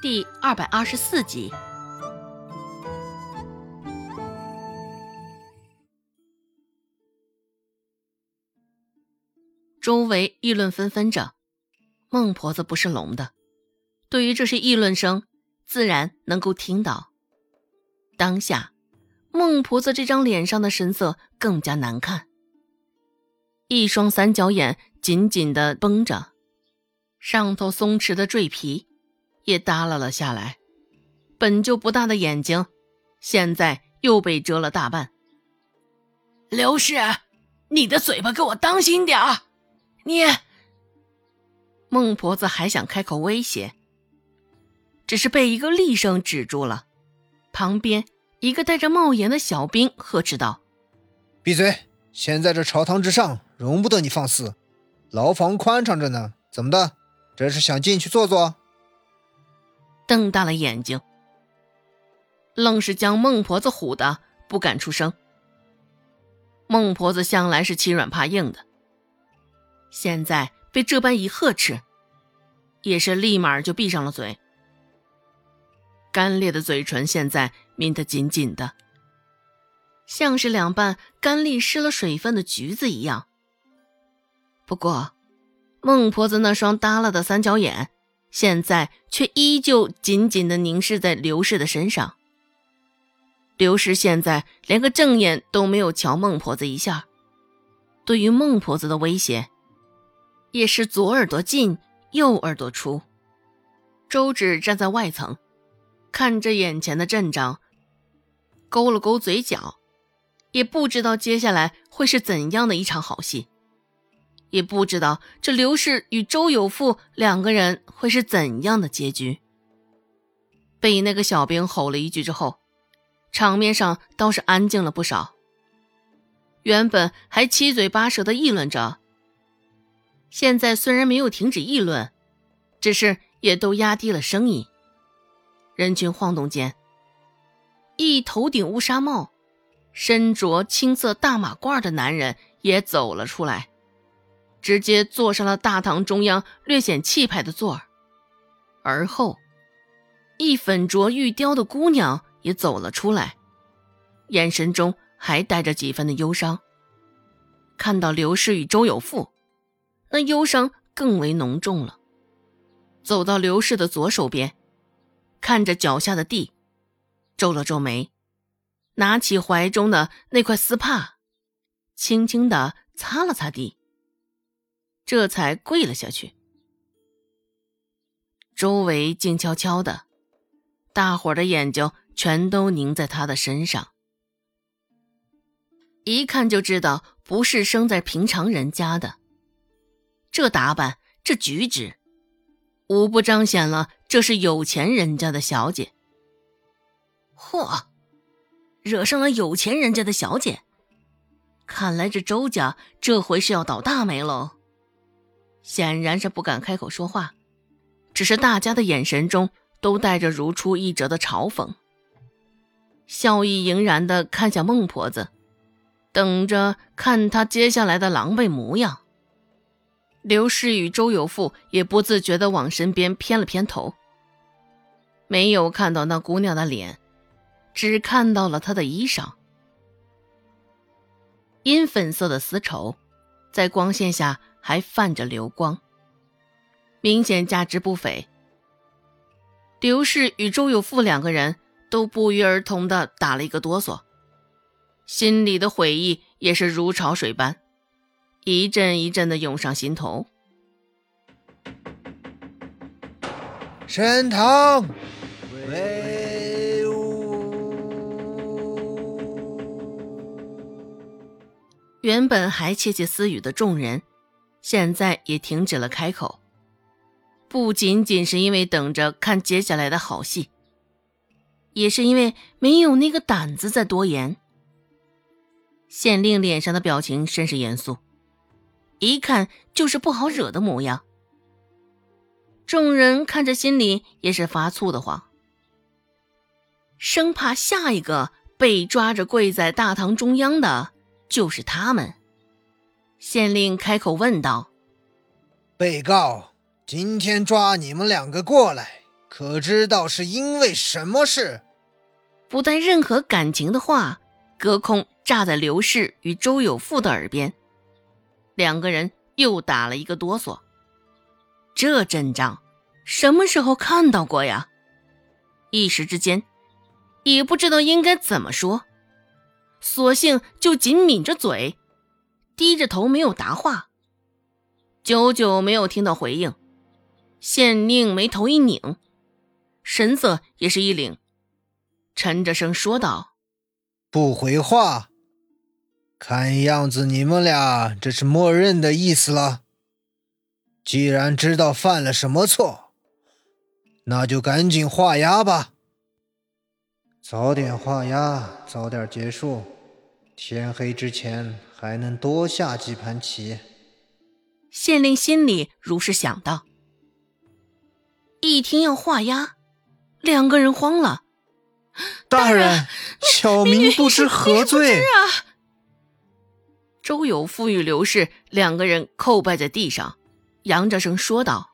第二百二十四集。周围议论纷纷着，孟婆子不是聋的，对于这些议论声，自然能够听到。当下，孟婆子这张脸上的神色更加难看，一双三角眼紧紧的绷着，上头松弛的赘皮也耷拉了下来，本就不大的眼睛，现在又被遮了大半。刘氏，你的嘴巴给我当心点儿！你，孟婆子还想开口威胁，只是被一个厉声止住了。旁边一个戴着帽檐的小兵呵斥道：“闭嘴！现在这朝堂之上，容不得你放肆。牢房宽敞着呢，怎么的？这是想进去坐坐？”瞪大了眼睛，愣是将孟婆子唬得不敢出声。孟婆子向来是欺软怕硬的。现在被这般一呵斥，也是立马就闭上了嘴。干裂的嘴唇现在抿得紧紧的，像是两瓣干裂失了水分的橘子一样。不过，孟婆子那双耷拉的三角眼，现在却依旧紧紧的凝视在刘氏的身上。刘氏现在连个正眼都没有瞧孟婆子一下，对于孟婆子的威胁。也是左耳朵进，右耳朵出。周芷站在外层，看着眼前的阵仗，勾了勾嘴角，也不知道接下来会是怎样的一场好戏，也不知道这刘氏与周有富两个人会是怎样的结局。被那个小兵吼了一句之后，场面上倒是安静了不少。原本还七嘴八舌的议论着。现在虽然没有停止议论，只是也都压低了声音。人群晃动间，一头顶乌纱帽、身着青色大马褂的男人也走了出来，直接坐上了大堂中央略显气派的座儿。而后，一粉着玉雕的姑娘也走了出来，眼神中还带着几分的忧伤。看到刘氏与周有富。那忧伤更为浓重了。走到刘氏的左手边，看着脚下的地，皱了皱眉，拿起怀中的那块丝帕，轻轻的擦了擦地，这才跪了下去。周围静悄悄的，大伙的眼睛全都凝在他的身上，一看就知道不是生在平常人家的。这打扮，这举止，无不彰显了这是有钱人家的小姐。嚯，惹上了有钱人家的小姐，看来这周家这回是要倒大霉喽。显然是不敢开口说话，只是大家的眼神中都带着如出一辙的嘲讽，笑意盈然的看向孟婆子，等着看她接下来的狼狈模样。刘氏与周有富也不自觉地往身边偏了偏头，没有看到那姑娘的脸，只看到了她的衣裳，阴粉色的丝绸，在光线下还泛着流光，明显价值不菲。刘氏与周有富两个人都不约而同的打了一个哆嗦，心里的悔意也是如潮水般。一阵一阵的涌上心头。沈腾，威武！原本还窃窃私语的众人，现在也停止了开口。不仅仅是因为等着看接下来的好戏，也是因为没有那个胆子再多言。县令脸上的表情甚是严肃。一看就是不好惹的模样，众人看着心里也是发醋的慌，生怕下一个被抓着跪在大堂中央的就是他们。县令开口问道：“被告，今天抓你们两个过来，可知道是因为什么事？不带任何感情的话，隔空炸在刘氏与周有富的耳边，两个人又打了一个哆嗦。这阵仗什么时候看到过呀？一时之间，也不知道应该怎么说，索性就紧抿着嘴，低着头没有答话。久久没有听到回应，县令眉头一拧，神色也是一凛，沉着声说道：“不回话，看样子你们俩这是默认的意思了。既然知道犯了什么错。”那就赶紧画押吧，早点画押，早点结束，天黑之前还能多下几盘棋。县令心里如是想到。一听要画押，两个人慌了。大人，小民不知何罪啊！周有富与刘氏两个人叩拜在地上，扬着声说道。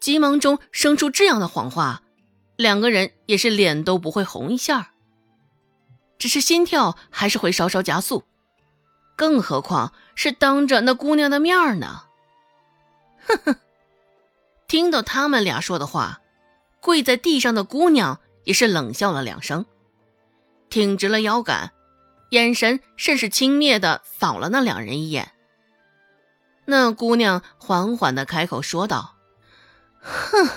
急忙中生出这样的谎话，两个人也是脸都不会红一下只是心跳还是会稍稍加速，更何况是当着那姑娘的面呢？哼哼，听到他们俩说的话，跪在地上的姑娘也是冷笑了两声，挺直了腰杆，眼神甚是轻蔑的扫了那两人一眼。那姑娘缓缓的开口说道。哼，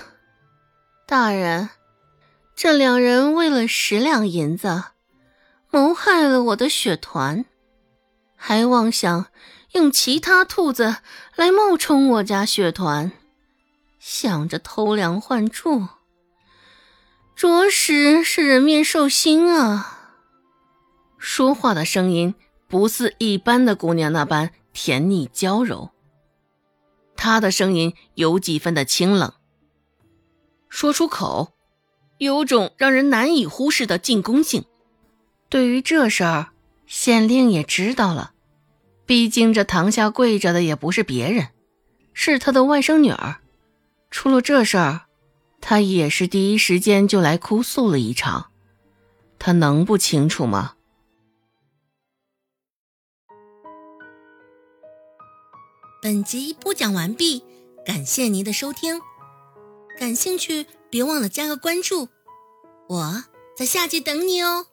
大人，这两人为了十两银子，谋害了我的血团，还妄想用其他兔子来冒充我家血团，想着偷梁换柱，着实是人面兽心啊！说话的声音不似一般的姑娘那般甜腻娇柔。他的声音有几分的清冷，说出口，有种让人难以忽视的进攻性。对于这事儿，县令也知道了，毕竟这堂下跪着的也不是别人，是他的外甥女儿。出了这事儿，他也是第一时间就来哭诉了一场，他能不清楚吗？本集播讲完毕，感谢您的收听。感兴趣，别忘了加个关注，我在下集等你哦。